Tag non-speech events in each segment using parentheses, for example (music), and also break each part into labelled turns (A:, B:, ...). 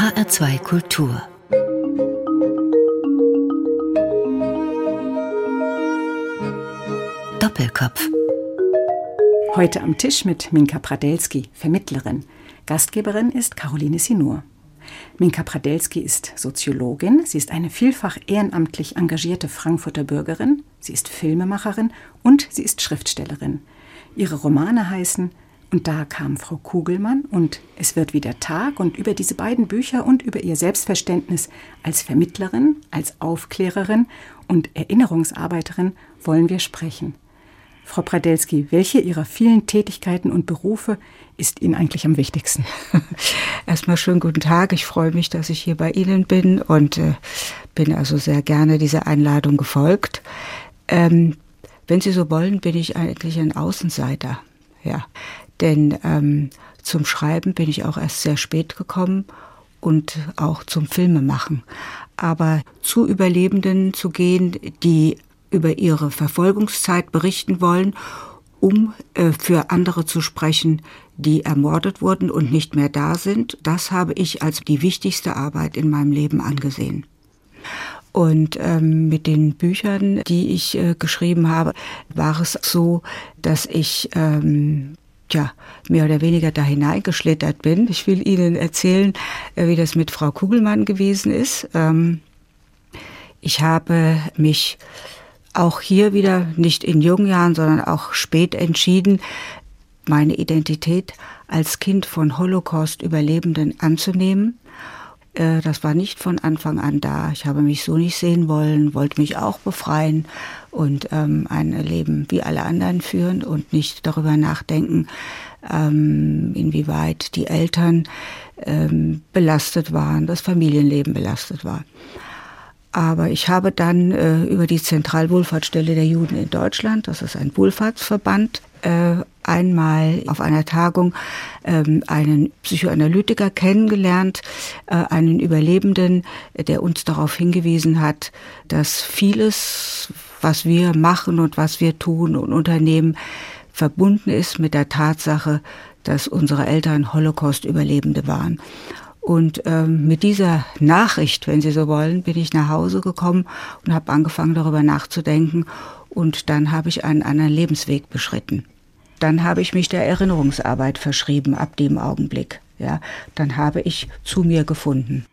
A: HR2 Kultur Doppelkopf
B: Heute am Tisch mit Minka Pradelski, Vermittlerin. Gastgeberin ist Caroline Sinur. Minka Pradelski ist Soziologin, sie ist eine vielfach ehrenamtlich engagierte Frankfurter Bürgerin, sie ist Filmemacherin und sie ist Schriftstellerin. Ihre Romane heißen Und da kam Frau Kugelmann und Es wird wieder Tag und über diese beiden Bücher und über ihr Selbstverständnis als Vermittlerin, als Aufklärerin und Erinnerungsarbeiterin wollen wir sprechen. Frau Pradelski, welche Ihrer vielen Tätigkeiten und Berufe ist Ihnen eigentlich am wichtigsten? (laughs)
C: Erstmal schönen guten Tag. Ich freue mich, dass ich hier bei Ihnen bin und äh, bin also sehr gerne dieser Einladung gefolgt. Ähm, wenn Sie so wollen, bin ich eigentlich ein Außenseiter. Ja, denn ähm, zum Schreiben bin ich auch erst sehr spät gekommen und auch zum Filmemachen. Aber zu Überlebenden zu gehen, die über ihre Verfolgungszeit berichten wollen, um äh, für andere zu sprechen, die ermordet wurden und nicht mehr da sind. Das habe ich als die wichtigste Arbeit in meinem Leben angesehen. Und ähm, mit den Büchern, die ich äh, geschrieben habe, war es so, dass ich ähm, ja, mehr oder weniger da hineingeschlittert bin. Ich will Ihnen erzählen, äh, wie das mit Frau Kugelmann gewesen ist. Ähm, ich habe mich auch hier wieder nicht in jungen Jahren, sondern auch spät entschieden, meine Identität als Kind von Holocaust-Überlebenden anzunehmen. Äh, das war nicht von Anfang an da. Ich habe mich so nicht sehen wollen, wollte mich auch befreien und ähm, ein Leben wie alle anderen führen und nicht darüber nachdenken, ähm, inwieweit die Eltern ähm, belastet waren, das Familienleben belastet war. Aber ich habe dann äh, über die Zentralwohlfahrtsstelle der Juden in Deutschland, das ist ein Wohlfahrtsverband, einmal auf einer Tagung ähm, einen Psychoanalytiker kennengelernt, äh, einen Überlebenden, der uns darauf hingewiesen hat, dass vieles, was wir machen und was wir tun und unternehmen, verbunden ist mit der Tatsache, dass unsere Eltern Holocaust-Überlebende waren. Und ähm, mit dieser Nachricht, wenn Sie so wollen, bin ich nach Hause gekommen und habe angefangen darüber nachzudenken. Und dann habe ich einen anderen Lebensweg beschritten. Dann habe ich mich der Erinnerungsarbeit verschrieben ab dem Augenblick. Ja, dann habe ich zu mir gefunden.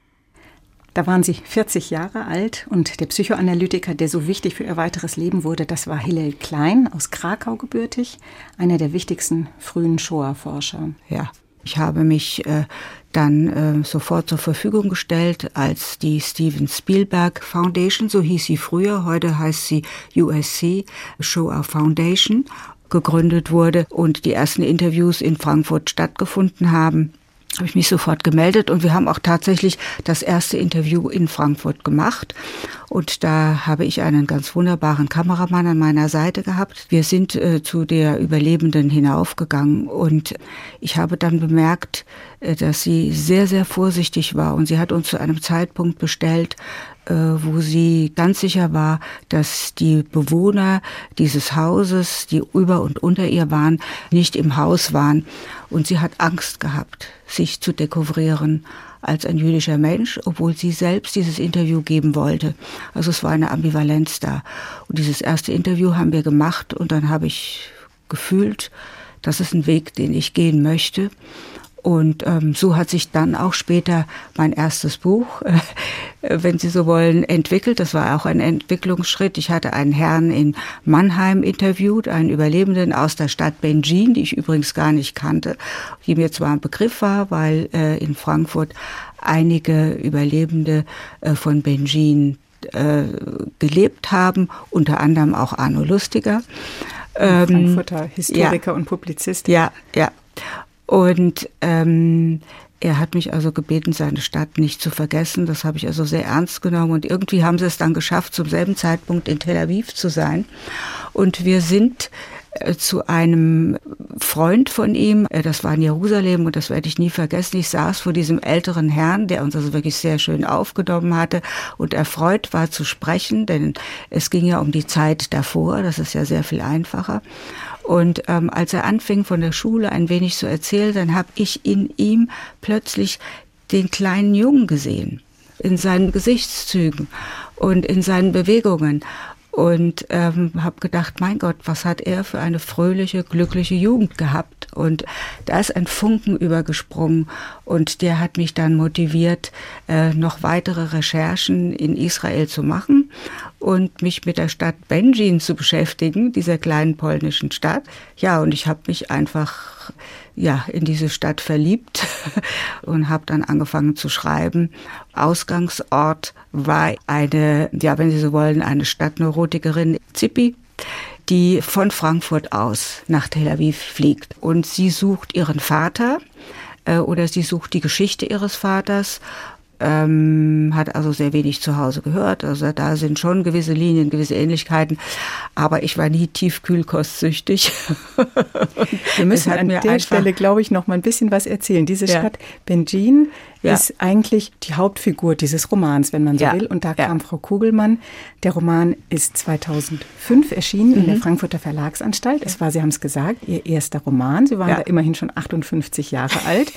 B: Da waren Sie 40 Jahre alt und der Psychoanalytiker, der so wichtig für Ihr weiteres Leben wurde, das war Hillel Klein aus Krakau gebürtig, einer der wichtigsten frühen Shoah-Forscher.
C: Ja, ich habe mich äh, dann äh, sofort zur Verfügung gestellt, als die Steven Spielberg Foundation, so hieß sie früher, heute heißt sie USC Shoah Foundation, gegründet wurde und die ersten Interviews in Frankfurt stattgefunden haben habe ich mich sofort gemeldet und wir haben auch tatsächlich das erste Interview in Frankfurt gemacht und da habe ich einen ganz wunderbaren Kameramann an meiner Seite gehabt. Wir sind äh, zu der Überlebenden hinaufgegangen und ich habe dann bemerkt, äh, dass sie sehr, sehr vorsichtig war und sie hat uns zu einem Zeitpunkt bestellt, äh, wo sie ganz sicher war, dass die Bewohner dieses Hauses, die über und unter ihr waren, nicht im Haus waren. Und sie hat Angst gehabt, sich zu dekouvrieren als ein jüdischer Mensch, obwohl sie selbst dieses Interview geben wollte. Also es war eine Ambivalenz da. Und dieses erste Interview haben wir gemacht und dann habe ich gefühlt, das ist ein Weg, den ich gehen möchte. Und ähm, so hat sich dann auch später mein erstes Buch, (laughs) äh, wenn Sie so wollen, entwickelt. Das war auch ein Entwicklungsschritt. Ich hatte einen Herrn in Mannheim interviewt, einen Überlebenden aus der Stadt Benjin, die ich übrigens gar nicht kannte, die mir zwar ein Begriff war, weil äh, in Frankfurt einige Überlebende äh, von Benjin äh, gelebt haben, unter anderem auch Arno Lustiger.
B: Ähm, Frankfurter Historiker ja, und Publizist.
C: Ja, ja. Und ähm, er hat mich also gebeten, seine Stadt nicht zu vergessen. Das habe ich also sehr ernst genommen. Und irgendwie haben sie es dann geschafft, zum selben Zeitpunkt in Tel Aviv zu sein. Und wir sind äh, zu einem Freund von ihm, äh, das war in Jerusalem und das werde ich nie vergessen. Ich saß vor diesem älteren Herrn, der uns also wirklich sehr schön aufgenommen hatte und erfreut war zu sprechen, denn es ging ja um die Zeit davor, das ist ja sehr viel einfacher. Und ähm, als er anfing von der Schule ein wenig zu erzählen, dann habe ich in ihm plötzlich den kleinen Jungen gesehen, in seinen Gesichtszügen und in seinen Bewegungen und ähm, habe gedacht, mein Gott, was hat er für eine fröhliche, glückliche Jugend gehabt? Und da ist ein Funken übergesprungen und der hat mich dann motiviert, äh, noch weitere Recherchen in Israel zu machen und mich mit der Stadt Benjin zu beschäftigen, dieser kleinen polnischen Stadt. Ja, und ich habe mich einfach ja in diese Stadt verliebt (laughs) und habe dann angefangen zu schreiben. Ausgangsort war eine, ja, wenn Sie so wollen, eine Stadtneurotikerin, Zippi, die von Frankfurt aus nach Tel Aviv fliegt. Und sie sucht ihren Vater äh, oder sie sucht die Geschichte ihres Vaters ähm, hat also sehr wenig zu Hause gehört. Also da sind schon gewisse Linien, gewisse Ähnlichkeiten, aber ich war nie tiefkühlkostsüchtig. (laughs)
B: Wir müssen an der Stelle, glaube ich, noch mal ein bisschen was erzählen. Diese ja. Stadt Benjin ja. ist eigentlich die Hauptfigur dieses Romans, wenn man so ja. will. Und da kam Frau Kugelmann. Der Roman ist 2005 erschienen mhm. in der mhm. Frankfurter Verlagsanstalt. Es war, Sie haben es gesagt, Ihr erster Roman. Sie waren da immerhin schon 58 Jahre (laughs) alt,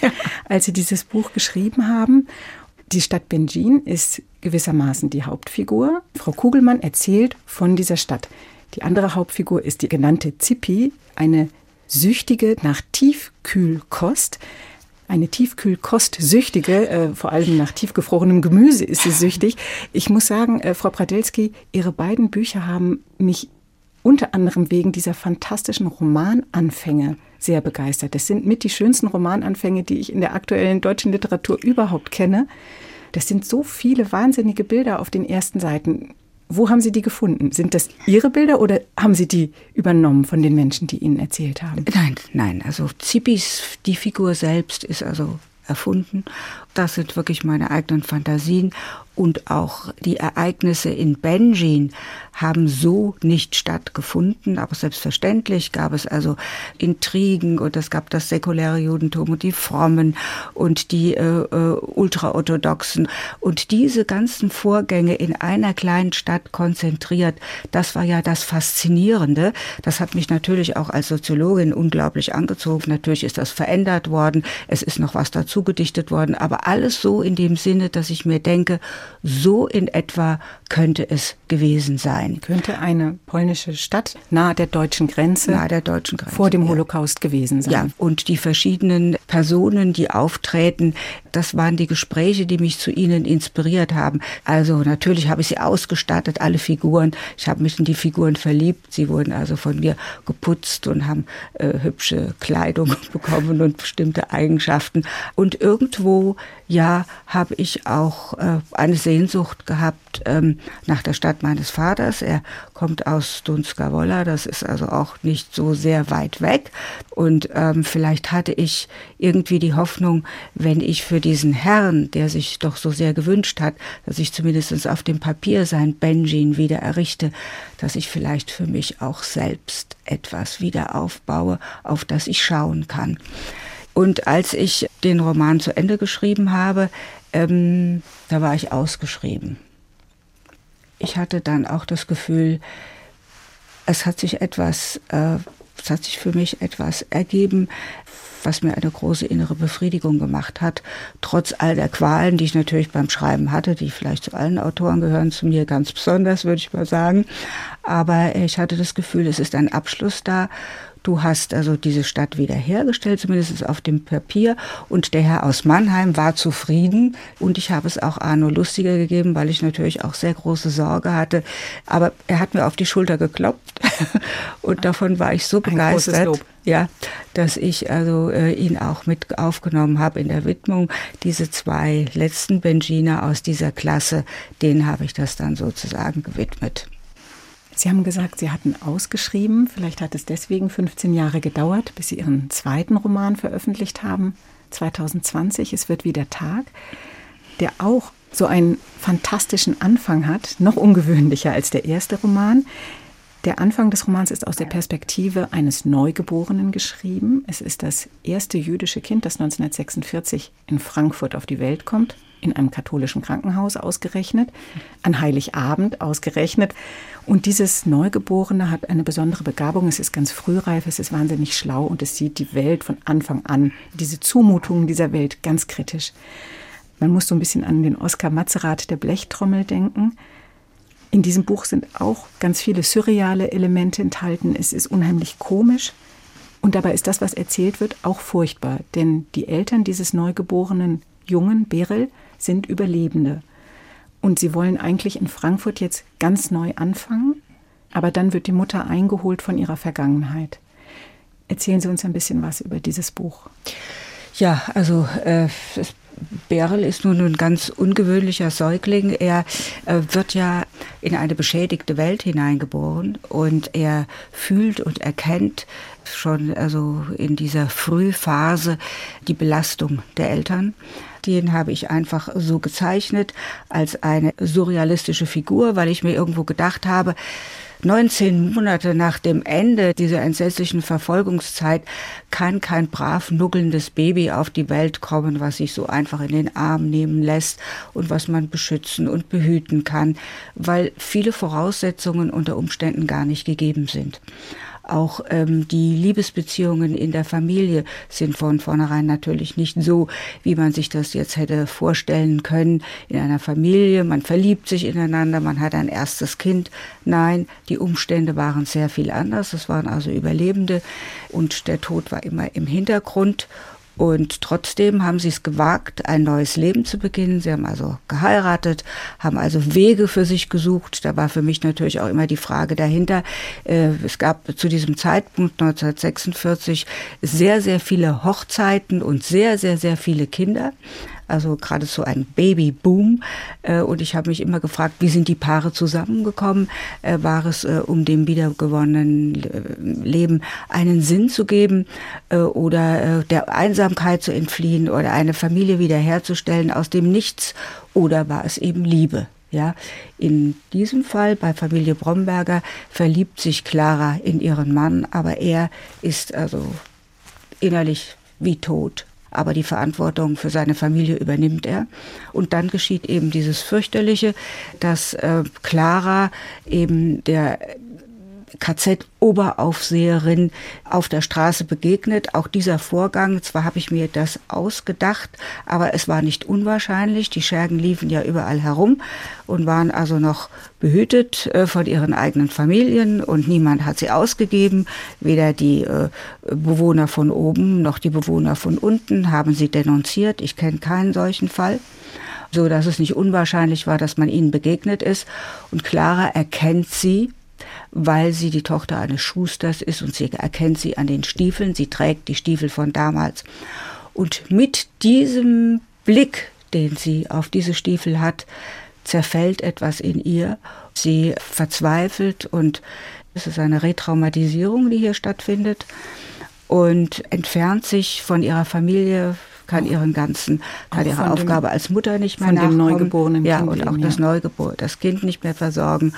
B: als Sie dieses Buch geschrieben haben. Die Stadt Benjin ist gewissermaßen die Hauptfigur. Frau Kugelmann erzählt von dieser Stadt. Die andere Hauptfigur ist die genannte Zipi, eine Süchtige nach Tiefkühlkost. Eine Tiefkühlkostsüchtige, äh, vor allem nach tiefgefrorenem Gemüse ist sie süchtig. Ich muss sagen, äh, Frau Pradelski, Ihre beiden Bücher haben mich unter anderem wegen dieser fantastischen Romananfänge sehr begeistert. Das sind mit die schönsten Romananfänge, die ich in der aktuellen deutschen Literatur überhaupt kenne. Das sind so viele wahnsinnige Bilder auf den ersten Seiten. Wo haben Sie die gefunden? Sind das Ihre Bilder oder haben Sie die übernommen von den Menschen, die Ihnen erzählt haben?
C: Nein, nein. Also Zippis, die Figur selbst ist also erfunden. Das sind wirklich meine eigenen Fantasien und auch die Ereignisse in Benjin haben so nicht stattgefunden, aber selbstverständlich gab es also Intrigen und es gab das säkuläre Judentum und die Frommen und die äh, äh, Ultraorthodoxen und diese ganzen Vorgänge in einer kleinen Stadt konzentriert, das war ja das Faszinierende. Das hat mich natürlich auch als Soziologin unglaublich angezogen. Natürlich ist das verändert worden, es ist noch was dazu gedichtet worden, aber alles so in dem Sinne, dass ich mir denke, so in etwa könnte es gewesen sein.
B: Könnte eine polnische Stadt nahe der deutschen Grenze,
C: nahe der deutschen Grenze
B: vor dem Holocaust ja. gewesen sein. Ja,
C: und die verschiedenen Personen, die auftreten, das waren die Gespräche, die mich zu ihnen inspiriert haben. Also natürlich habe ich sie ausgestattet, alle Figuren. Ich habe mich in die Figuren verliebt. Sie wurden also von mir geputzt und haben äh, hübsche Kleidung (laughs) bekommen und bestimmte Eigenschaften. Und irgendwo, ja, habe ich auch äh, eine Sehnsucht gehabt ähm, nach der Stadt meines Vaters. Er kommt aus Dunska Wolla, das ist also auch nicht so sehr weit weg. Und ähm, vielleicht hatte ich irgendwie die Hoffnung, wenn ich für diesen Herrn, der sich doch so sehr gewünscht hat, dass ich zumindest auf dem Papier sein Benjin wieder errichte, dass ich vielleicht für mich auch selbst etwas wieder aufbaue, auf das ich schauen kann. Und als ich den Roman zu Ende geschrieben habe, ähm, da war ich ausgeschrieben. Ich hatte dann auch das Gefühl, es hat sich etwas, äh, es hat sich für mich etwas ergeben, was mir eine große innere Befriedigung gemacht hat, trotz all der Qualen, die ich natürlich beim Schreiben hatte, die vielleicht zu allen Autoren gehören, zu mir ganz besonders, würde ich mal sagen. Aber ich hatte das Gefühl, es ist ein Abschluss da Du hast also diese Stadt wiederhergestellt, zumindest auf dem Papier. Und der Herr aus Mannheim war zufrieden. Und ich habe es auch Arno Lustiger gegeben, weil ich natürlich auch sehr große Sorge hatte. Aber er hat mir auf die Schulter geklopft. (laughs) und davon war ich so begeistert. Ja, dass ich also äh, ihn auch mit aufgenommen habe in der Widmung. Diese zwei letzten Benjiner aus dieser Klasse, denen habe ich das dann sozusagen gewidmet.
B: Sie haben gesagt, Sie hatten ausgeschrieben. Vielleicht hat es deswegen 15 Jahre gedauert, bis Sie Ihren zweiten Roman veröffentlicht haben. 2020, es wird wieder Tag, der auch so einen fantastischen Anfang hat, noch ungewöhnlicher als der erste Roman. Der Anfang des Romans ist aus der Perspektive eines Neugeborenen geschrieben. Es ist das erste jüdische Kind, das 1946 in Frankfurt auf die Welt kommt, in einem katholischen Krankenhaus ausgerechnet, an Heiligabend ausgerechnet. Und dieses Neugeborene hat eine besondere Begabung. Es ist ganz frühreif, es ist wahnsinnig schlau und es sieht die Welt von Anfang an, diese Zumutungen dieser Welt ganz kritisch. Man muss so ein bisschen an den Oskar Matzerath der Blechtrommel denken. In diesem Buch sind auch ganz viele surreale Elemente enthalten. Es ist unheimlich komisch. Und dabei ist das, was erzählt wird, auch furchtbar. Denn die Eltern dieses neugeborenen Jungen, Beryl, sind Überlebende. Und sie wollen eigentlich in Frankfurt jetzt ganz neu anfangen. Aber dann wird die Mutter eingeholt von ihrer Vergangenheit. Erzählen Sie uns ein bisschen was über dieses Buch.
C: Ja, also äh, es Beryl ist nun ein ganz ungewöhnlicher Säugling. Er äh, wird ja in eine beschädigte Welt hineingeboren und er fühlt und erkennt schon also in dieser Frühphase die Belastung der Eltern. Den habe ich einfach so gezeichnet als eine surrealistische Figur, weil ich mir irgendwo gedacht habe, 19 Monate nach dem Ende dieser entsetzlichen Verfolgungszeit kann kein brav nuckelndes Baby auf die Welt kommen, was sich so einfach in den Arm nehmen lässt und was man beschützen und behüten kann, weil viele Voraussetzungen unter Umständen gar nicht gegeben sind. Auch ähm, die Liebesbeziehungen in der Familie sind von vornherein natürlich nicht so, wie man sich das jetzt hätte vorstellen können in einer Familie. Man verliebt sich ineinander, man hat ein erstes Kind. Nein, die Umstände waren sehr viel anders. Es waren also Überlebende und der Tod war immer im Hintergrund. Und trotzdem haben sie es gewagt, ein neues Leben zu beginnen. Sie haben also geheiratet, haben also Wege für sich gesucht. Da war für mich natürlich auch immer die Frage dahinter. Äh, es gab zu diesem Zeitpunkt 1946 sehr, sehr viele Hochzeiten und sehr, sehr, sehr viele Kinder also gerade so ein Babyboom. Äh, und ich habe mich immer gefragt, wie sind die Paare zusammengekommen? Äh, war es, äh, um dem wiedergewonnenen Leben einen Sinn zu geben oder der Einsamkeit zu entfliehen oder eine Familie wiederherzustellen aus dem Nichts? Oder war es eben Liebe? Ja, in diesem Fall bei Familie Bromberger verliebt sich Clara in ihren Mann, aber er ist also innerlich wie tot aber die Verantwortung für seine Familie übernimmt er. Und dann geschieht eben dieses fürchterliche, dass äh, Clara eben der KZ-Oberaufseherin auf der Straße begegnet. Auch dieser Vorgang, zwar habe ich mir das ausgedacht, aber es war nicht unwahrscheinlich. Die Schergen liefen ja überall herum und waren also noch behütet äh, von ihren eigenen Familien und niemand hat sie ausgegeben. Weder die äh, Bewohner von oben noch die Bewohner von unten haben sie denunziert. Ich kenne keinen solchen Fall so dass es nicht unwahrscheinlich war, dass man ihnen begegnet ist. Und Clara erkennt sie weil sie die Tochter eines Schusters ist und sie erkennt sie an den Stiefeln. Sie trägt die Stiefel von damals. Und mit diesem Blick, den sie auf diese Stiefel hat, zerfällt etwas in ihr. Sie verzweifelt und es ist eine Retraumatisierung, die hier stattfindet und entfernt sich von ihrer Familie, kann ihren ganzen, kann ihre dem, Aufgabe als Mutter nicht mehr von nachkommen. Dem neugeborenen ja, kind und auch das ja. Neugebor das Kind nicht mehr versorgen.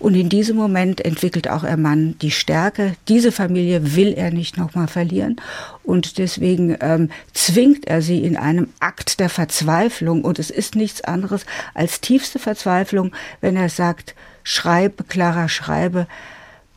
C: Und in diesem Moment entwickelt auch ihr Mann die Stärke. Diese Familie will er nicht nochmal verlieren. Und deswegen ähm, zwingt er sie in einem Akt der Verzweiflung. Und es ist nichts anderes als tiefste Verzweiflung, wenn er sagt, schreibe, Clara, schreibe,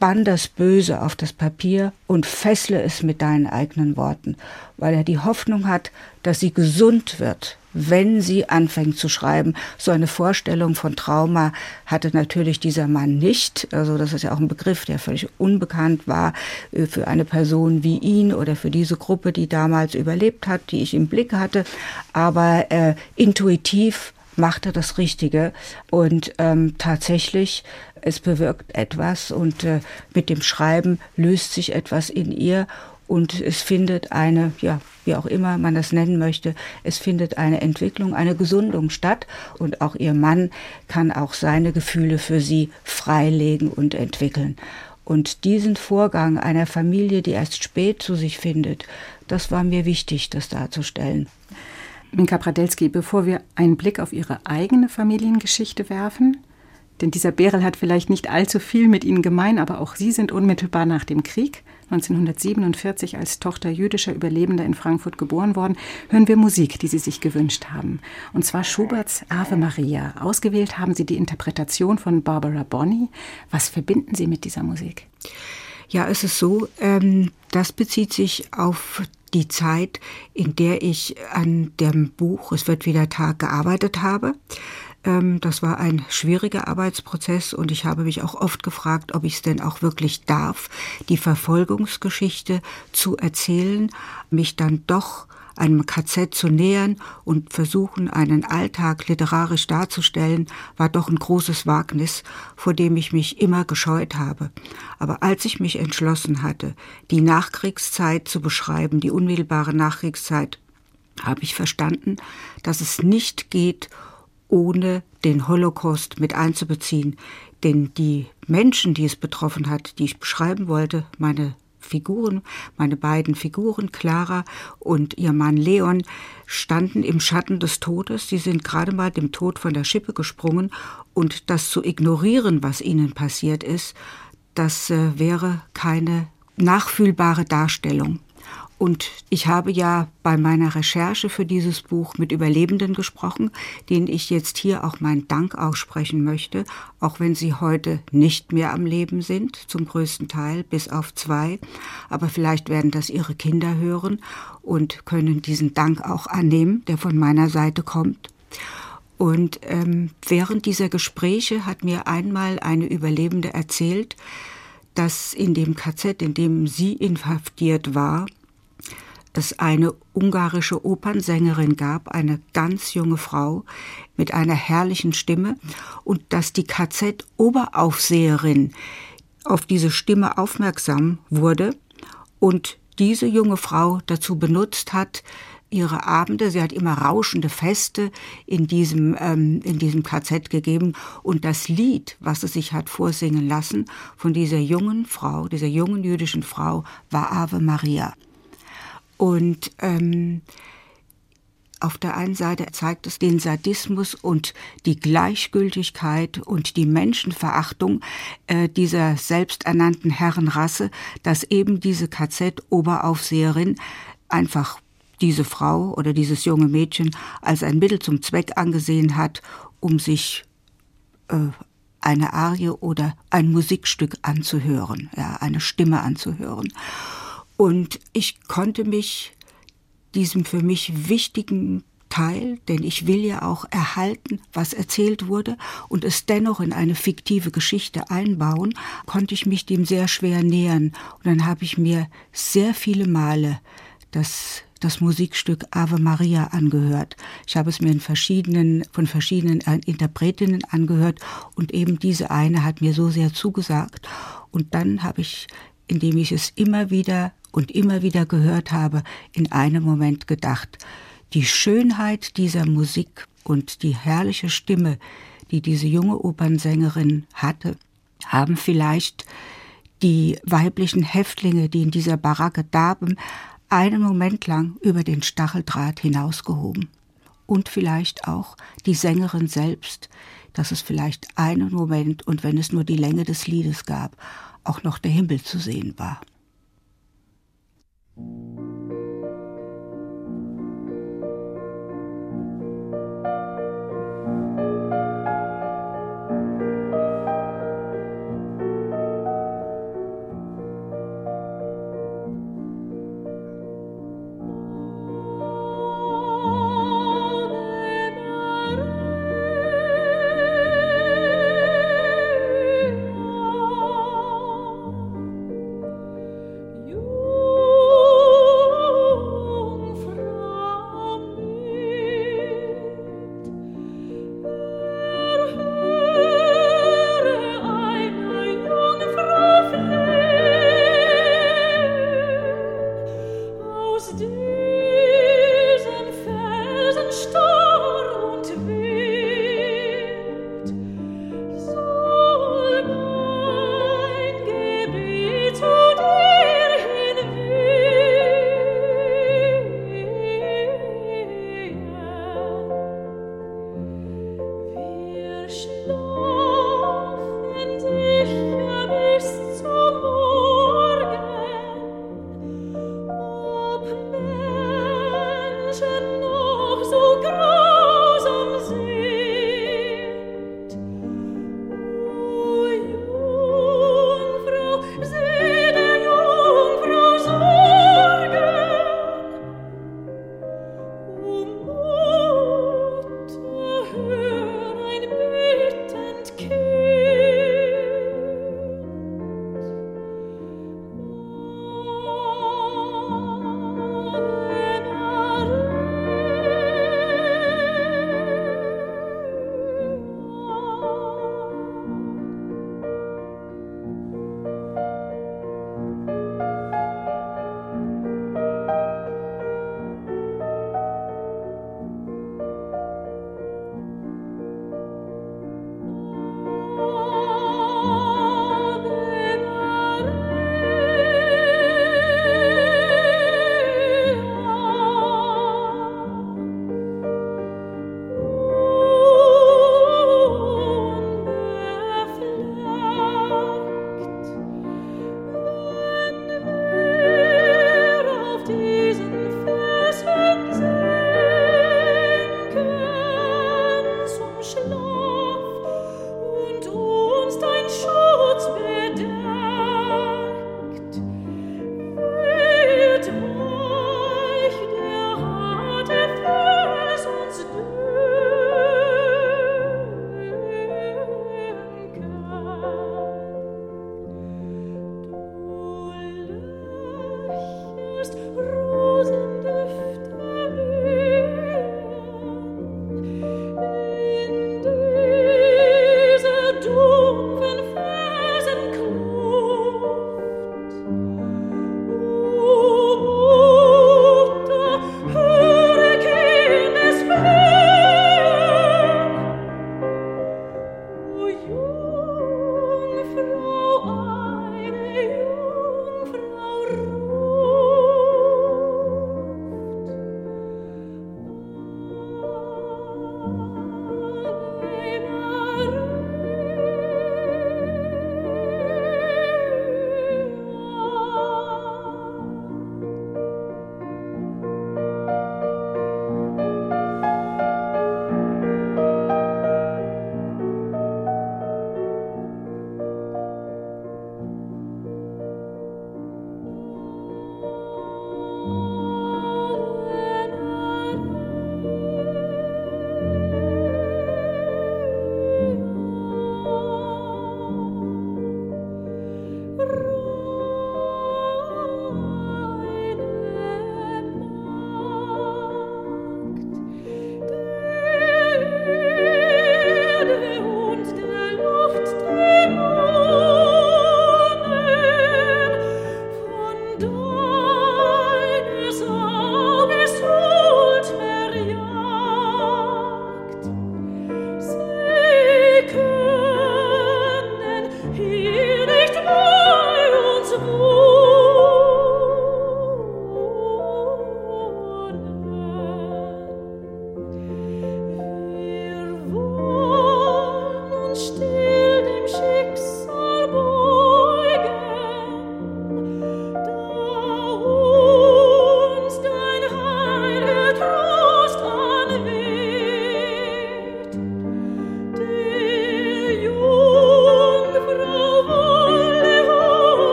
C: bann das Böse auf das Papier und fessle es mit deinen eigenen Worten, weil er die Hoffnung hat, dass sie gesund wird, wenn sie anfängt zu schreiben. So eine Vorstellung von Trauma hatte natürlich dieser Mann nicht. Also das ist ja auch ein Begriff, der völlig unbekannt war äh, für eine Person wie ihn oder für diese Gruppe, die damals überlebt hat, die ich im Blick hatte. Aber äh, intuitiv machte das Richtige und ähm, tatsächlich es bewirkt etwas und äh, mit dem Schreiben löst sich etwas in ihr und es findet eine, ja, wie auch immer man das nennen möchte, es findet eine Entwicklung, eine Gesundung statt und auch ihr Mann kann auch seine Gefühle für sie freilegen und entwickeln. Und diesen Vorgang einer Familie, die erst spät zu sich findet, das war mir wichtig, das darzustellen.
B: Minka Pradelski, bevor wir einen Blick auf Ihre eigene Familiengeschichte werfen, denn dieser Berel hat vielleicht nicht allzu viel mit ihnen gemein, aber auch sie sind unmittelbar nach dem Krieg 1947 als Tochter jüdischer Überlebender in Frankfurt geboren worden, hören wir Musik, die sie sich gewünscht haben. Und zwar Schuberts Ave Maria. Ausgewählt haben sie die Interpretation von Barbara Bonney. Was verbinden Sie mit dieser Musik?
C: Ja, es ist so, ähm, das bezieht sich auf die Zeit, in der ich an dem Buch Es wird wieder Tag gearbeitet habe. Ähm, das war ein schwieriger Arbeitsprozess und ich habe mich auch oft gefragt, ob ich es denn auch wirklich darf, die Verfolgungsgeschichte zu erzählen, mich dann doch einem KZ zu nähern und versuchen, einen Alltag literarisch darzustellen, war doch ein großes Wagnis, vor dem ich mich immer gescheut habe. Aber als ich mich entschlossen hatte, die Nachkriegszeit zu beschreiben, die unmittelbare Nachkriegszeit, habe ich verstanden, dass es nicht geht, ohne den Holocaust mit einzubeziehen. Denn die Menschen, die es betroffen hat, die ich beschreiben wollte, meine Figuren, meine beiden Figuren, Clara und ihr Mann Leon, standen im Schatten des Todes. Sie sind gerade mal dem Tod von der Schippe gesprungen und das zu ignorieren, was ihnen passiert ist, das äh, wäre keine nachfühlbare Darstellung. Und ich habe ja bei meiner Recherche für dieses Buch mit Überlebenden gesprochen, denen ich jetzt hier auch meinen Dank aussprechen möchte, auch wenn sie heute nicht mehr am Leben sind, zum größten Teil, bis auf zwei. Aber vielleicht werden das ihre Kinder hören und können diesen Dank auch annehmen, der von meiner Seite kommt. Und ähm, während dieser Gespräche hat mir einmal eine Überlebende erzählt, dass in dem KZ, in dem sie inhaftiert war, es eine ungarische Opernsängerin gab, eine ganz junge Frau mit einer herrlichen Stimme und dass die KZ-Oberaufseherin auf diese Stimme aufmerksam wurde und diese junge Frau dazu benutzt hat, ihre Abende, sie hat immer rauschende Feste in diesem, ähm, in diesem KZ gegeben und das Lied, was sie sich hat vorsingen lassen von dieser jungen Frau, dieser jungen jüdischen Frau, war Ave Maria. Und ähm, auf der einen Seite zeigt es den Sadismus und die Gleichgültigkeit und die Menschenverachtung äh, dieser selbsternannten Herrenrasse, dass eben diese KZ-Oberaufseherin einfach diese Frau oder dieses junge Mädchen als ein Mittel zum Zweck angesehen hat, um sich äh, eine Arie oder ein Musikstück anzuhören, ja, eine Stimme anzuhören. Und ich konnte mich diesem für mich wichtigen Teil, denn ich will ja auch erhalten, was erzählt wurde und es dennoch in eine fiktive Geschichte einbauen, konnte ich mich dem sehr schwer nähern. Und dann habe ich mir sehr viele Male das das Musikstück Ave Maria angehört. Ich habe es mir in verschiedenen, von verschiedenen Interpretinnen angehört und eben diese eine hat mir so sehr zugesagt. Und dann habe ich, indem ich es immer wieder und immer wieder gehört habe, in einem Moment gedacht, die Schönheit dieser Musik und die herrliche Stimme, die diese junge Opernsängerin hatte, haben vielleicht die weiblichen Häftlinge, die in dieser Baracke darben, einen Moment lang über den Stacheldraht hinausgehoben. Und vielleicht auch die Sängerin selbst, dass es vielleicht einen Moment und wenn es nur die Länge des Liedes gab, auch noch der Himmel zu sehen war.
B: thank you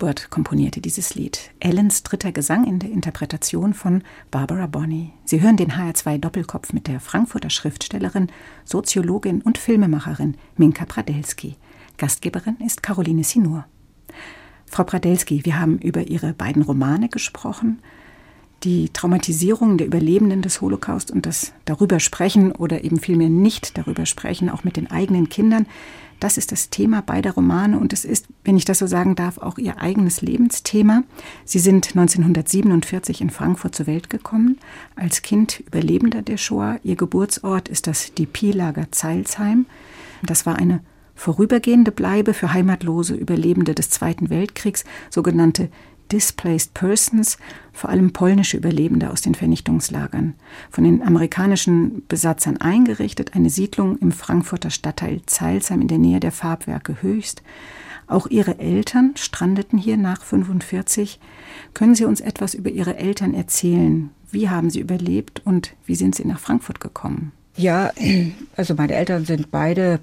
B: Schubert komponierte dieses Lied. Ellens dritter Gesang in der Interpretation von Barbara Bonney. Sie hören den HR2 Doppelkopf mit der Frankfurter Schriftstellerin, Soziologin und Filmemacherin Minka Pradelski. Gastgeberin ist Caroline Sinur. Frau Pradelski, wir haben über Ihre beiden Romane gesprochen. Die Traumatisierung der Überlebenden des Holocaust und das darüber sprechen oder eben vielmehr nicht darüber sprechen, auch mit den eigenen Kindern. Das ist das Thema beider Romane und es ist, wenn ich das so sagen darf, auch ihr eigenes Lebensthema. Sie sind 1947 in Frankfurt zur Welt gekommen, als Kind Überlebender der Shoah. Ihr Geburtsort ist das DP-Lager Zeilsheim. Das war eine vorübergehende Bleibe für heimatlose Überlebende des Zweiten Weltkriegs, sogenannte Displaced Persons, vor allem polnische Überlebende aus den Vernichtungslagern, von den amerikanischen Besatzern eingerichtet, eine Siedlung im Frankfurter Stadtteil Zeilsheim in der Nähe der Farbwerke Höchst. Auch ihre Eltern strandeten hier nach 45. Können Sie uns etwas über Ihre Eltern erzählen? Wie haben sie überlebt und wie sind sie nach Frankfurt gekommen?
C: Ja, also meine Eltern sind beide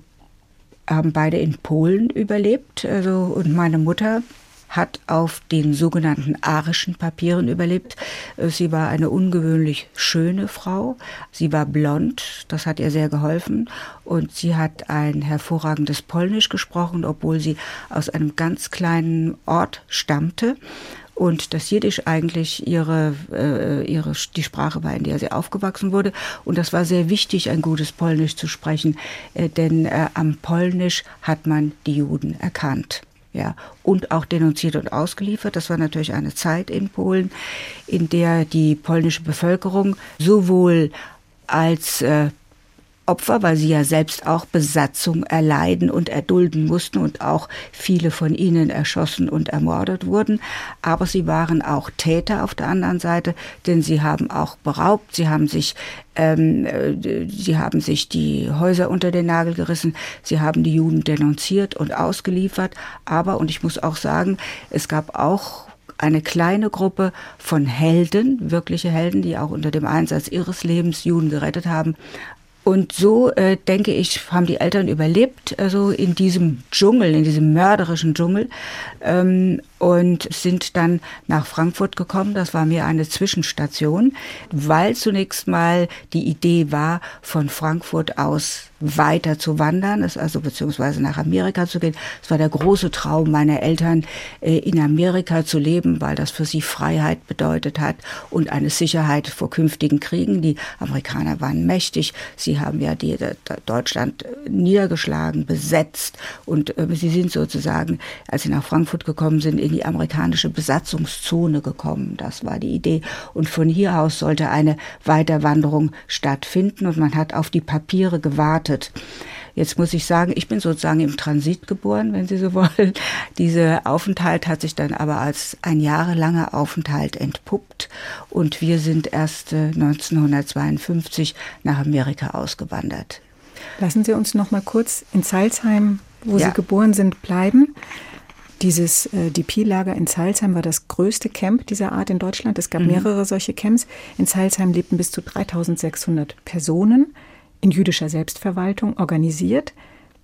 C: haben beide in Polen überlebt, also und meine Mutter hat auf den sogenannten arischen Papieren überlebt. Äh, sie war eine ungewöhnlich schöne Frau. Sie war blond, das hat ihr sehr geholfen. Und sie hat ein hervorragendes Polnisch gesprochen, obwohl sie aus einem ganz kleinen Ort stammte und das Jiddisch eigentlich ihre, äh, ihre, die Sprache war, in der sie aufgewachsen wurde. Und das war sehr wichtig, ein gutes Polnisch zu sprechen, äh, denn äh, am Polnisch hat man die Juden erkannt ja, und auch denunziert und ausgeliefert. Das war natürlich eine Zeit in Polen, in der die polnische Bevölkerung sowohl als äh, Opfer, weil sie ja selbst auch Besatzung erleiden und erdulden mussten und auch viele von ihnen erschossen und ermordet wurden. Aber sie waren auch Täter auf der anderen Seite, denn sie haben auch beraubt, sie haben sich, ähm, äh, sie haben sich die Häuser unter den Nagel gerissen, sie haben die Juden denunziert und ausgeliefert. Aber, und ich muss auch sagen, es gab auch eine kleine Gruppe von Helden, wirkliche Helden, die auch unter dem Einsatz ihres Lebens Juden gerettet haben. Und so, äh, denke ich, haben die Eltern überlebt, also in diesem Dschungel, in diesem mörderischen Dschungel. Ähm, und sind dann nach Frankfurt gekommen. Das war mir eine Zwischenstation, weil zunächst mal die Idee war, von Frankfurt aus weiter zu wandern, also beziehungsweise nach Amerika zu gehen. Es war der große Traum meiner Eltern, äh, in Amerika zu leben, weil das für sie Freiheit bedeutet hat und eine Sicherheit vor künftigen Kriegen. Die Amerikaner waren mächtig. Sie haben ja die, Deutschland niedergeschlagen, besetzt und äh, sie sind sozusagen, als sie nach Frankfurt gekommen sind, in die amerikanische Besatzungszone gekommen. Das war die Idee. Und von hier aus sollte eine Weiterwanderung stattfinden und man hat auf die Papiere gewartet. Jetzt muss ich sagen, ich bin sozusagen im Transit geboren, wenn Sie so (laughs) wollen. Dieser Aufenthalt hat sich dann aber als ein jahrelanger Aufenthalt entpuppt und wir sind erst 1952 äh, nach Amerika ausgewandert.
B: Lassen Sie uns noch mal kurz in Salzheim, wo ja. Sie geboren sind, bleiben. Dieses äh, DP-Lager in Zeilsheim war das größte Camp dieser Art in Deutschland. Es gab mhm. mehrere solche Camps. In Zeilsheim lebten bis zu 3600 Personen in jüdischer Selbstverwaltung organisiert.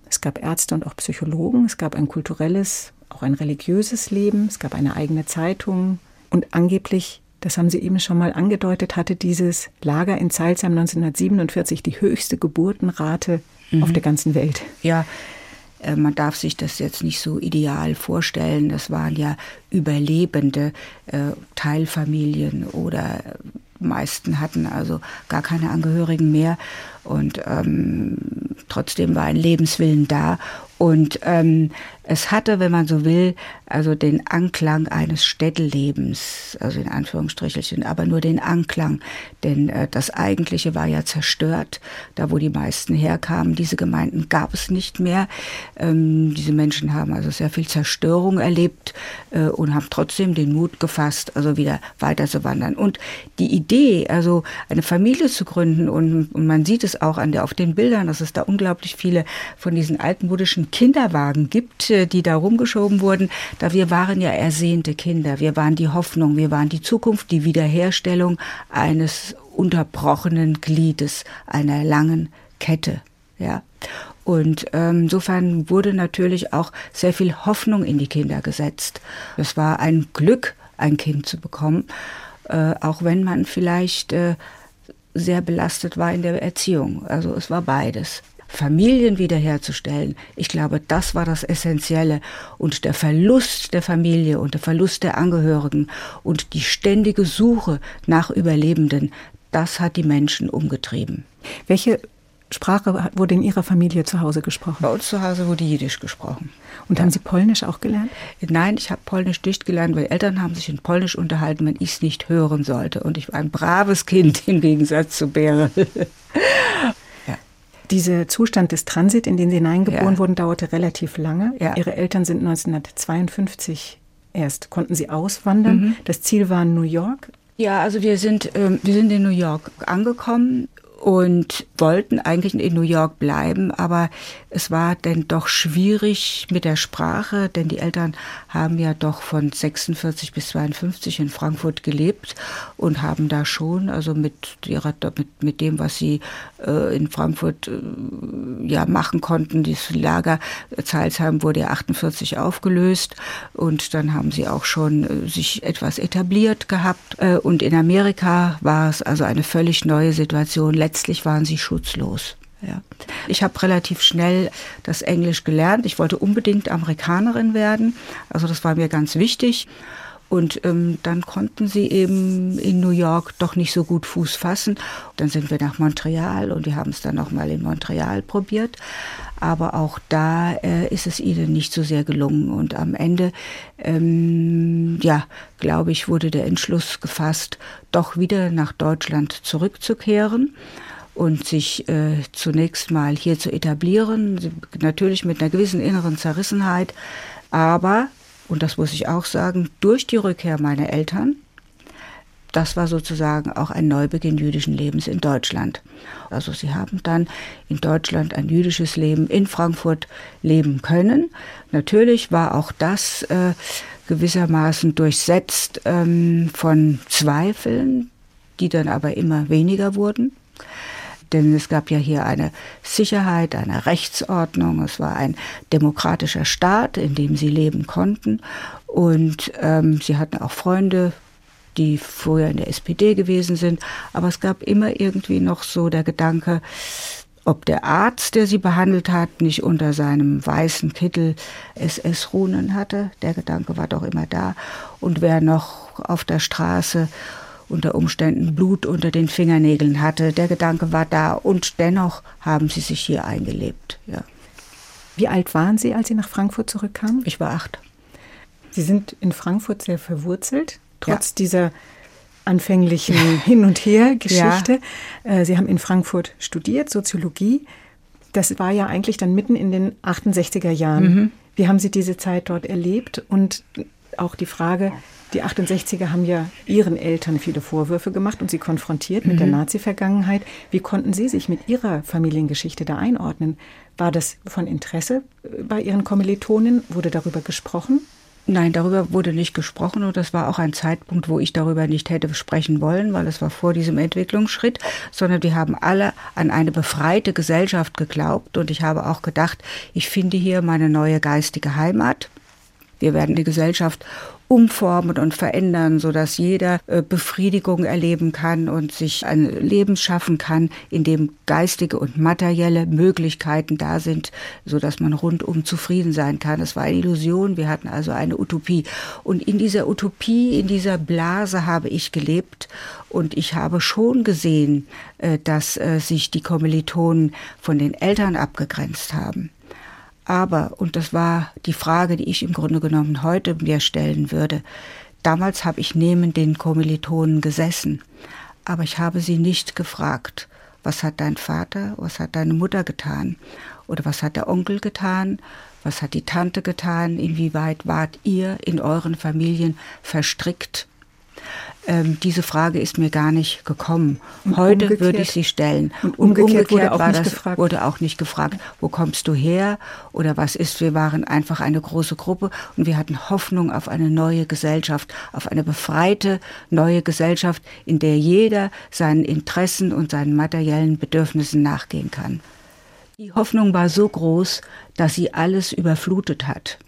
B: Es gab Ärzte und auch Psychologen. Es gab ein kulturelles, auch ein religiöses Leben. Es gab eine eigene Zeitung. Und angeblich, das haben Sie eben schon mal angedeutet, hatte dieses Lager in Zeilsheim 1947 die höchste Geburtenrate mhm. auf der ganzen Welt.
C: Ja, man darf sich das jetzt nicht so ideal vorstellen. Das waren ja überlebende äh, Teilfamilien oder meisten hatten also gar keine Angehörigen mehr. Und ähm, trotzdem war ein Lebenswillen da. Und ähm, es hatte, wenn man so will, also den Anklang eines Städtellebens, also in Anführungsstrichelchen, aber nur den Anklang, denn äh, das Eigentliche war ja zerstört, da wo die meisten herkamen. Diese Gemeinden gab es nicht mehr. Ähm, diese Menschen haben also sehr viel Zerstörung erlebt äh, und haben trotzdem den Mut gefasst, also wieder weiter zu wandern. Und die Idee, also eine Familie zu gründen, und, und man sieht es auch an der, auf den Bildern, dass es da unglaublich viele von diesen altmodischen Kinderwagen gibt, äh, die da rumgeschoben wurden, da wir waren ja ersehnte Kinder. Wir waren die Hoffnung, wir waren die Zukunft, die Wiederherstellung eines unterbrochenen Gliedes, einer langen Kette. Ja. Und ähm, insofern wurde natürlich auch sehr viel Hoffnung in die Kinder gesetzt. Es war ein Glück, ein Kind zu bekommen, äh, auch wenn man vielleicht äh, sehr belastet war in der Erziehung. Also es war beides. Familien wiederherzustellen, ich glaube, das war das Essentielle. Und der Verlust der Familie und der Verlust der Angehörigen und die ständige Suche nach Überlebenden, das hat die Menschen umgetrieben.
B: Welche Sprache wurde in Ihrer Familie zu Hause gesprochen?
C: Bei uns zu Hause wurde Jiddisch gesprochen.
B: Und ja. haben Sie Polnisch auch gelernt?
C: Nein, ich habe Polnisch nicht gelernt, weil Eltern haben sich in Polnisch unterhalten, wenn ich es nicht hören sollte. Und ich war ein braves Kind (laughs) im Gegensatz zu Beryl.
B: Dieser Zustand des Transit, in den Sie hineingeboren ja. wurden, dauerte relativ lange.
C: Ja.
B: Ihre Eltern sind 1952 erst, konnten sie auswandern. Mhm. Das Ziel war New York.
C: Ja, also wir sind, äh, wir sind in New York angekommen und wollten eigentlich in New York bleiben, aber es war denn doch schwierig mit der Sprache, denn die Eltern haben ja doch von 46 bis 52 in Frankfurt gelebt und haben da schon, also mit ihrer, mit, mit dem, was sie äh, in Frankfurt äh, ja machen konnten, dieses Lager Zeilsheim wurde ja 48 aufgelöst und dann haben sie auch schon äh, sich etwas etabliert gehabt äh, und in Amerika war es also eine völlig neue Situation letztlich waren sie schutzlos. Ja. Ich habe relativ schnell das Englisch gelernt. Ich wollte unbedingt Amerikanerin werden. Also das war mir ganz wichtig. Und ähm, dann konnten sie eben in New York doch nicht so gut Fuß fassen. Dann sind wir nach Montreal und die haben es dann nochmal in Montreal probiert. Aber auch da äh, ist es ihnen nicht so sehr gelungen. Und am Ende, ähm, ja, glaube ich, wurde der Entschluss gefasst, doch wieder nach Deutschland zurückzukehren und sich äh, zunächst mal hier zu etablieren, natürlich mit einer gewissen inneren Zerrissenheit, aber, und das muss ich auch sagen, durch die Rückkehr meiner Eltern, das war sozusagen auch ein Neubeginn jüdischen Lebens in Deutschland. Also sie haben dann in Deutschland ein jüdisches Leben in Frankfurt leben können. Natürlich war auch das äh, gewissermaßen durchsetzt ähm, von Zweifeln, die dann aber immer weniger wurden denn es gab ja hier eine Sicherheit, eine Rechtsordnung, es war ein demokratischer Staat, in dem sie leben konnten und ähm, sie hatten auch Freunde, die vorher in der SPD gewesen sind, aber es gab immer irgendwie noch so der Gedanke, ob der Arzt, der sie behandelt hat, nicht unter seinem weißen Kittel SS-Runen hatte. Der Gedanke war doch immer da. Und wer noch auf der Straße unter Umständen Blut unter den Fingernägeln hatte. Der Gedanke war da und dennoch haben sie sich hier eingelebt. Ja.
B: Wie alt waren Sie, als Sie nach Frankfurt zurückkamen?
C: Ich war acht.
B: Sie sind in Frankfurt sehr verwurzelt, trotz ja. dieser anfänglichen (laughs) Hin- und Her-Geschichte. Ja. Äh, Sie haben in Frankfurt studiert, Soziologie. Das war ja eigentlich dann mitten in den 68er Jahren. Mhm. Wie haben Sie diese Zeit dort erlebt? Und auch die Frage, die 68er haben ja ihren Eltern viele Vorwürfe gemacht und sie konfrontiert mit mhm. der Nazi-Vergangenheit. Wie konnten Sie sich mit Ihrer Familiengeschichte da einordnen? War das von Interesse äh, bei Ihren Kommilitonen? Wurde darüber gesprochen?
C: Nein, darüber wurde nicht gesprochen und das war auch ein Zeitpunkt, wo ich darüber nicht hätte sprechen wollen, weil es war vor diesem Entwicklungsschritt, sondern die haben alle an eine befreite Gesellschaft geglaubt und ich habe auch gedacht, ich finde hier meine neue geistige Heimat. Wir werden die Gesellschaft umformen und verändern, sodass jeder äh, Befriedigung erleben kann und sich ein Leben schaffen kann, in dem geistige und materielle Möglichkeiten da sind, sodass man rundum zufrieden sein kann. Es war eine Illusion, wir hatten also eine Utopie. Und in dieser Utopie, in dieser Blase habe ich gelebt und ich habe schon gesehen, äh, dass äh, sich die Kommilitonen von den Eltern abgegrenzt haben. Aber, und das war die Frage, die ich im Grunde genommen heute mir stellen würde, damals habe ich neben den Kommilitonen gesessen, aber ich habe sie nicht gefragt, was hat dein Vater, was hat deine Mutter getan oder was hat der Onkel getan, was hat die Tante getan, inwieweit wart ihr in euren Familien verstrickt ähm, diese Frage ist mir gar nicht gekommen. Und Heute umgekehrt, würde ich sie stellen.
B: Und umgekehrt, umgekehrt wurde, auch nicht
C: das,
B: gefragt.
C: wurde auch nicht gefragt, wo kommst du her oder was ist. Wir waren einfach eine große Gruppe und wir hatten Hoffnung auf eine neue Gesellschaft, auf eine befreite neue Gesellschaft, in der jeder seinen Interessen und seinen materiellen Bedürfnissen nachgehen kann. Die Hoffnung war so groß, dass sie alles überflutet hat.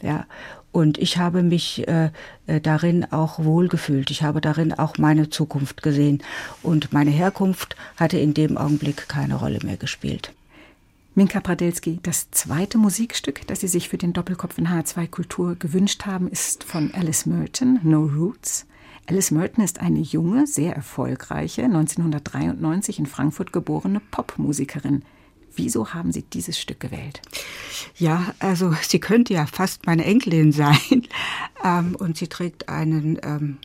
C: Ja, und ich habe mich äh, äh, darin auch wohlgefühlt. Ich habe darin auch meine Zukunft gesehen. Und meine Herkunft hatte in dem Augenblick keine Rolle mehr gespielt.
B: Minka Pradelski, das zweite Musikstück, das Sie sich für den Doppelkopf in H2 Kultur gewünscht haben, ist von Alice Merton, No Roots. Alice Merton ist eine junge, sehr erfolgreiche, 1993 in Frankfurt geborene Popmusikerin. Wieso haben Sie dieses Stück gewählt?
C: Ja, also sie könnte ja fast meine Enkelin sein. (laughs) Ähm, und sie trägt einen ähm,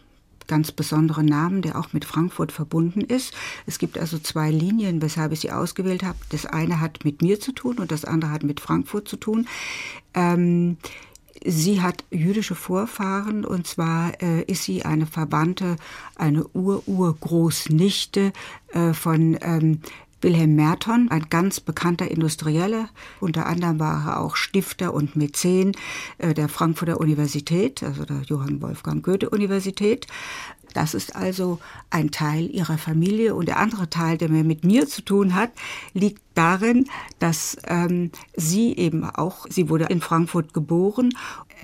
C: ganz besonderen Namen, der auch mit Frankfurt verbunden ist. Es gibt also zwei Linien, weshalb ich sie ausgewählt habe. Das eine hat mit mir zu tun und das andere hat mit Frankfurt zu tun. Ähm, Sie hat jüdische Vorfahren und zwar äh, ist sie eine Verwandte, eine Ur-Urgroßnichte äh, von ähm, Wilhelm Merton, ein ganz bekannter Industrieller. Unter anderem war er auch Stifter und Mäzen äh, der Frankfurter Universität, also der Johann Wolfgang Goethe Universität. Das ist also ein Teil ihrer Familie. Und der andere Teil, der mehr mit mir zu tun hat, liegt darin, dass ähm, sie eben auch, sie wurde in Frankfurt geboren.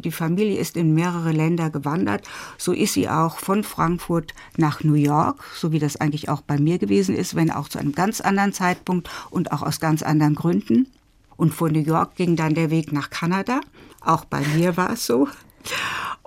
C: Die Familie ist in mehrere Länder gewandert. So ist sie auch von Frankfurt nach New York, so wie das eigentlich auch bei mir gewesen ist, wenn auch zu einem ganz anderen Zeitpunkt und auch aus ganz anderen Gründen. Und von New York ging dann der Weg nach Kanada. Auch bei mir war es so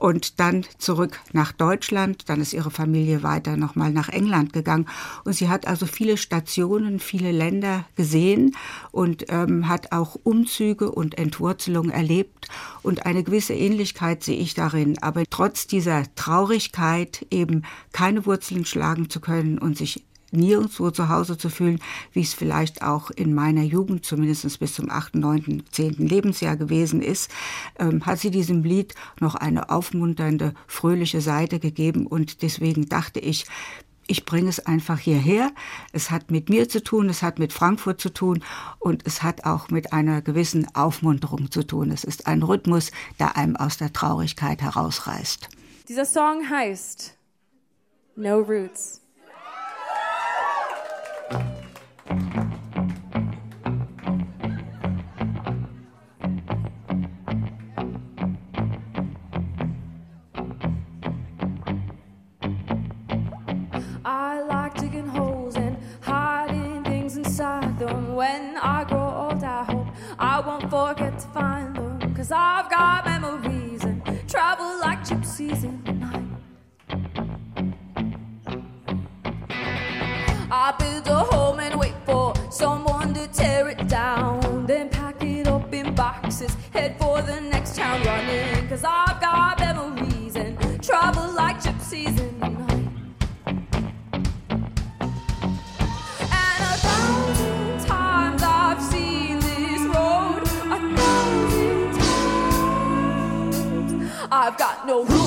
C: und dann zurück nach Deutschland. Dann ist ihre Familie weiter nochmal nach England gegangen. Und sie hat also viele Stationen, viele Länder gesehen und ähm, hat auch Umzüge und Entwurzelung erlebt. Und eine gewisse Ähnlichkeit sehe ich darin. Aber trotz dieser Traurigkeit eben keine Wurzeln schlagen zu können und sich nirgendwo zu Hause zu fühlen, wie es vielleicht auch in meiner Jugend, zumindest bis zum 8., 9., 10. Lebensjahr gewesen ist, ähm, hat sie diesem Lied noch eine aufmunternde, fröhliche Seite gegeben. Und deswegen dachte ich, ich bringe es einfach hierher. Es hat mit mir zu tun, es hat mit Frankfurt zu tun und es hat auch mit einer gewissen Aufmunterung zu tun. Es ist ein Rhythmus, der einem aus der Traurigkeit herausreißt.
D: Dieser Song heißt No Roots. Cause I've got memories and travel like gypsies in the night. I build a home and wait for someone to tear it down. Then pack it up in boxes, head for the next town running. your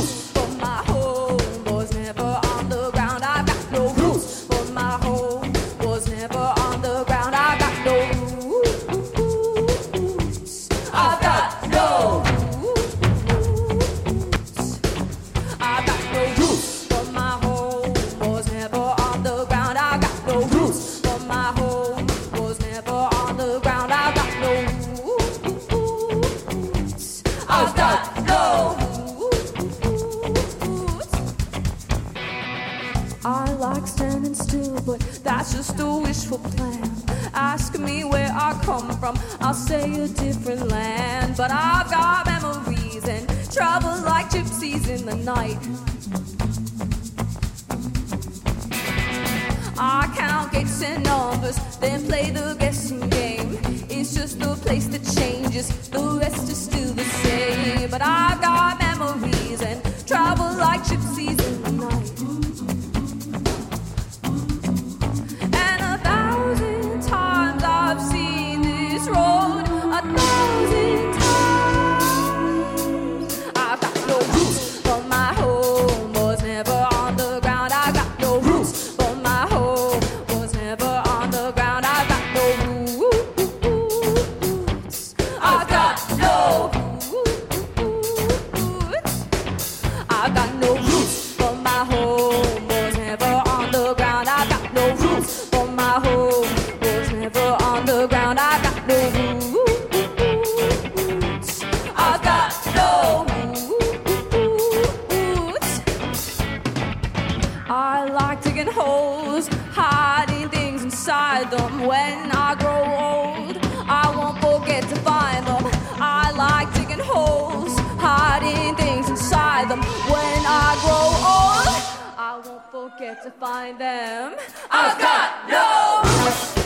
D: to find them. I've got no.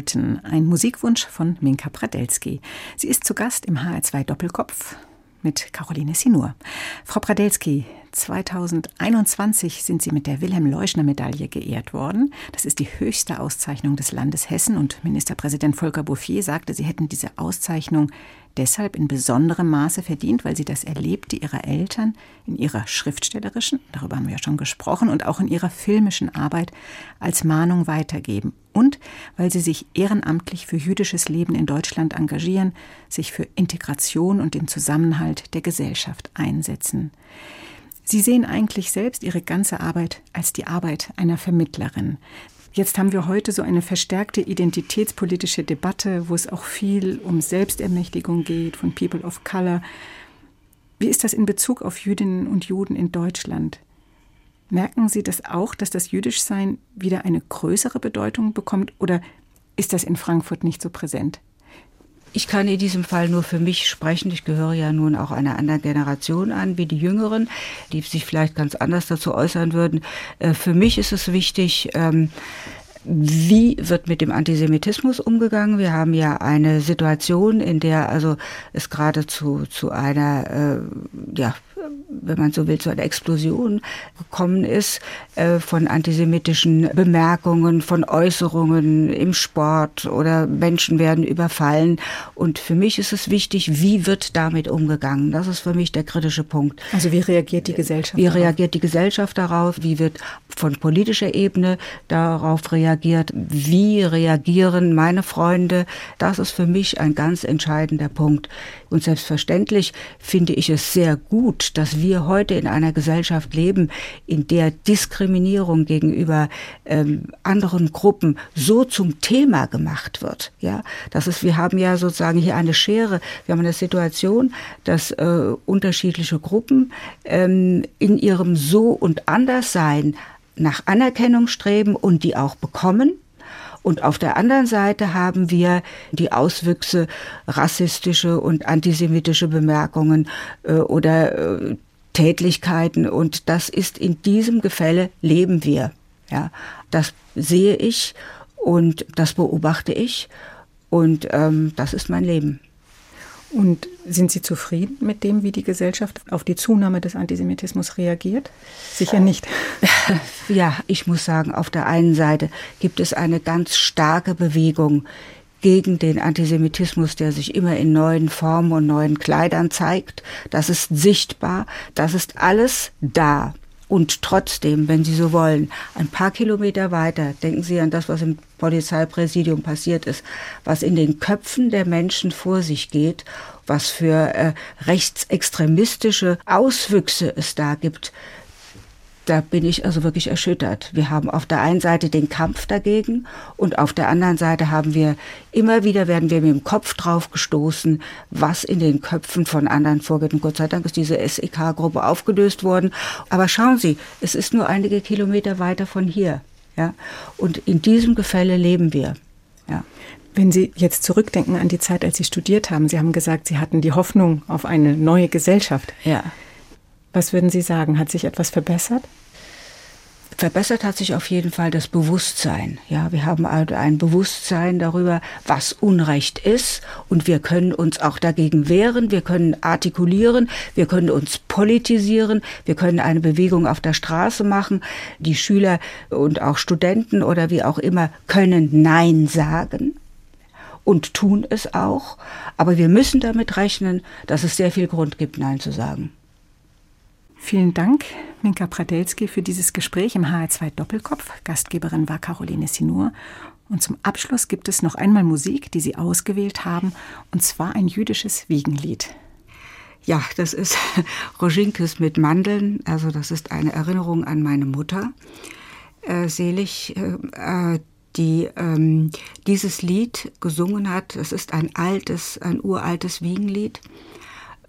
B: Merton, ein Musikwunsch von Minka Pradelski. Sie ist zu Gast im HR2 Doppelkopf mit Caroline Sinur. Frau Pradelski, 2021 sind Sie mit der Wilhelm-Leuschner-Medaille geehrt worden. Das ist die höchste Auszeichnung des Landes Hessen und Ministerpräsident Volker Bouffier sagte, Sie hätten diese Auszeichnung deshalb in besonderem Maße verdient, weil Sie das Erlebte Ihrer Eltern in ihrer schriftstellerischen, darüber haben wir ja schon gesprochen, und auch in ihrer filmischen Arbeit als Mahnung weitergeben und weil Sie sich ehrenamtlich für jüdisches Leben in Deutschland engagieren, sich für Integration und den Zusammenhalt der Gesellschaft einsetzen. Sie sehen eigentlich selbst Ihre ganze Arbeit als die Arbeit einer Vermittlerin. Jetzt haben wir heute so eine verstärkte identitätspolitische Debatte, wo es auch viel um Selbstermächtigung geht von People of Color. Wie ist das in Bezug auf Jüdinnen und Juden in Deutschland? Merken Sie das auch, dass das Jüdischsein wieder eine größere Bedeutung bekommt oder ist das in Frankfurt nicht so präsent?
C: Ich kann in diesem Fall nur für mich sprechen. Ich gehöre ja nun auch einer anderen Generation an, wie die Jüngeren, die sich vielleicht ganz anders dazu äußern würden. Äh, für mich ist es wichtig, ähm, wie wird mit dem Antisemitismus umgegangen? Wir haben ja eine Situation, in der also es gerade zu, zu einer, äh, ja, wenn man so will, zu einer Explosion gekommen ist äh, von antisemitischen Bemerkungen, von Äußerungen im Sport oder Menschen werden überfallen. Und für mich ist es wichtig, wie wird damit umgegangen? Das ist für mich der kritische Punkt.
B: Also wie reagiert die Gesellschaft?
C: Wie reagiert die Gesellschaft darauf? Wie wird von politischer Ebene darauf reagiert? Wie reagieren meine Freunde? Das ist für mich ein ganz entscheidender Punkt. Und selbstverständlich finde ich es sehr gut, dass wir heute in einer Gesellschaft leben, in der Diskriminierung gegenüber ähm, anderen Gruppen so zum Thema gemacht wird. Ja, das ist, wir haben ja sozusagen hier eine Schere. Wir haben eine Situation, dass äh, unterschiedliche Gruppen ähm, in ihrem So und Anderssein nach Anerkennung streben und die auch bekommen Und auf der anderen Seite haben wir die Auswüchse rassistische und antisemitische Bemerkungen äh, oder äh, Tätlichkeiten. Und das ist in diesem Gefälle leben wir. Ja, das sehe ich und das beobachte ich und ähm, das ist mein Leben.
B: Und sind Sie zufrieden mit dem, wie die Gesellschaft auf die Zunahme des Antisemitismus reagiert? Sicher nicht. (laughs)
C: Ja, ich muss sagen, auf der einen Seite gibt es eine ganz starke Bewegung gegen den Antisemitismus, der sich immer in neuen Formen und neuen Kleidern zeigt. Das ist sichtbar. Das ist alles da. Und trotzdem, wenn Sie so wollen, ein paar Kilometer weiter, denken Sie an das, was im Polizeipräsidium passiert ist, was in den Köpfen der Menschen vor sich geht, was für äh, rechtsextremistische Auswüchse es da gibt, da bin ich also wirklich erschüttert. Wir haben auf der einen Seite den Kampf dagegen und auf der anderen Seite haben wir immer wieder werden wir mit dem Kopf drauf gestoßen, was in den Köpfen von anderen vorgeht. Und Gott sei Dank ist diese SEK-Gruppe aufgelöst worden. Aber schauen Sie, es ist nur einige Kilometer weiter von hier. Ja? Und in diesem Gefälle leben wir. Ja.
B: Wenn Sie jetzt zurückdenken an die Zeit, als Sie studiert haben, Sie haben gesagt, Sie hatten die Hoffnung auf eine neue Gesellschaft.
C: Ja.
B: Was würden Sie sagen? Hat sich etwas verbessert?
C: Verbessert hat sich auf jeden Fall das Bewusstsein. Ja, wir haben also ein Bewusstsein darüber, was Unrecht ist und wir können uns auch dagegen wehren, wir können artikulieren, wir können uns politisieren, wir können eine Bewegung auf der Straße machen. Die Schüler und auch Studenten oder wie auch immer können Nein sagen und tun es auch, aber wir müssen damit rechnen, dass es sehr viel Grund gibt, Nein zu sagen.
B: Vielen Dank, Minka Pradelski, für dieses Gespräch im HR2 Doppelkopf. Gastgeberin war Caroline Sinur. Und zum Abschluss gibt es noch einmal Musik, die Sie ausgewählt haben, und zwar ein jüdisches Wiegenlied.
C: Ja, das ist (laughs) Rojinkes mit Mandeln. Also das ist eine Erinnerung an meine Mutter. Äh, selig, äh, die ähm, dieses Lied gesungen hat. Es ist ein altes, ein uraltes Wiegenlied.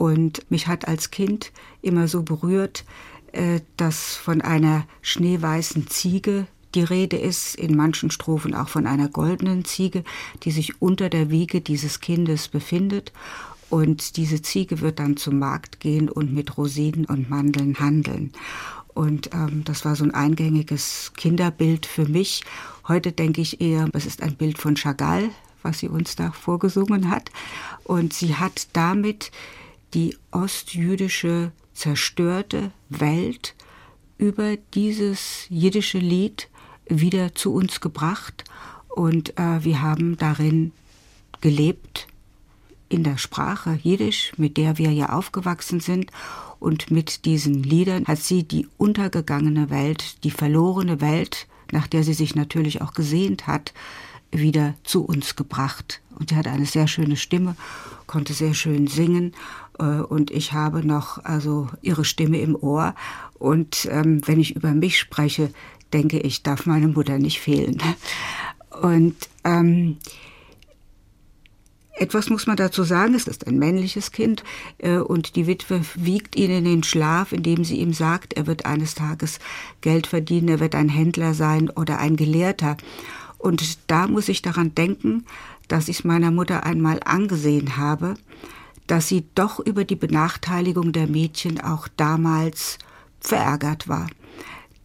C: Und mich hat als Kind immer so berührt, äh, dass von einer schneeweißen Ziege die Rede ist, in manchen Strophen auch von einer goldenen Ziege, die sich unter der Wiege dieses Kindes befindet. Und diese Ziege wird dann zum Markt gehen und mit Rosinen und Mandeln handeln. Und ähm, das war so ein eingängiges Kinderbild für mich. Heute denke ich eher, es ist ein Bild von Chagall, was sie uns da vorgesungen hat. Und sie hat damit die ostjüdische zerstörte Welt über dieses jiddische Lied wieder zu uns gebracht. Und äh, wir haben darin gelebt in der Sprache Jiddisch, mit der wir ja aufgewachsen sind. Und mit diesen Liedern hat sie die untergegangene Welt, die verlorene Welt, nach der sie sich natürlich auch gesehnt hat, wieder zu uns gebracht. Und sie hat eine sehr schöne Stimme, konnte sehr schön singen und ich habe noch also ihre Stimme im Ohr. Und ähm, wenn ich über mich spreche, denke ich, darf meine Mutter nicht fehlen. Und ähm, etwas muss man dazu sagen, es ist ein männliches Kind äh, und die Witwe wiegt ihn in den Schlaf, indem sie ihm sagt, er wird eines Tages Geld verdienen, er wird ein Händler sein oder ein Gelehrter. Und da muss ich daran denken, dass ich es meiner Mutter einmal angesehen habe, dass sie doch über die Benachteiligung der Mädchen auch damals verärgert war.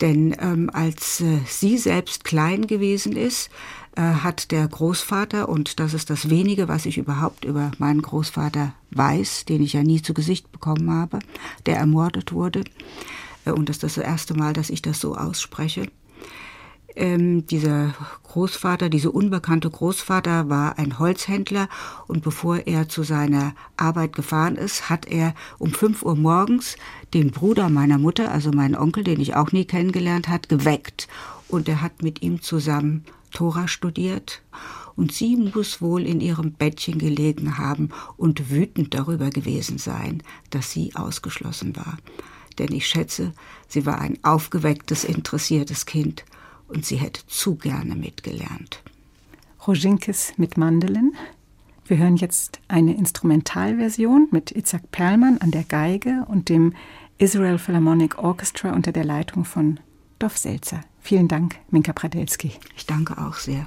C: Denn ähm, als äh, sie selbst klein gewesen ist, äh, hat der Großvater, und das ist das wenige, was ich überhaupt über meinen Großvater weiß, den ich ja nie zu Gesicht bekommen habe, der ermordet wurde, äh, und das ist das erste Mal, dass ich das so ausspreche, ähm, dieser Großvater, dieser unbekannte Großvater war ein Holzhändler und bevor er zu seiner Arbeit gefahren ist, hat er um fünf Uhr morgens den Bruder meiner Mutter, also meinen Onkel, den ich auch nie kennengelernt hat, geweckt. Und er hat mit ihm zusammen Tora studiert. Und sie muss wohl in ihrem Bettchen gelegen haben und wütend darüber gewesen sein, dass sie ausgeschlossen war. Denn ich schätze, sie war ein aufgewecktes, interessiertes Kind und sie hätte zu gerne mitgelernt.
B: Rojinkes mit Mandelin. Wir hören jetzt eine Instrumentalversion mit Itzhak Perlmann an der Geige und dem Israel Philharmonic Orchestra unter der Leitung von Dov Selzer. Vielen Dank, Minka Pradelski.
C: Ich danke auch sehr.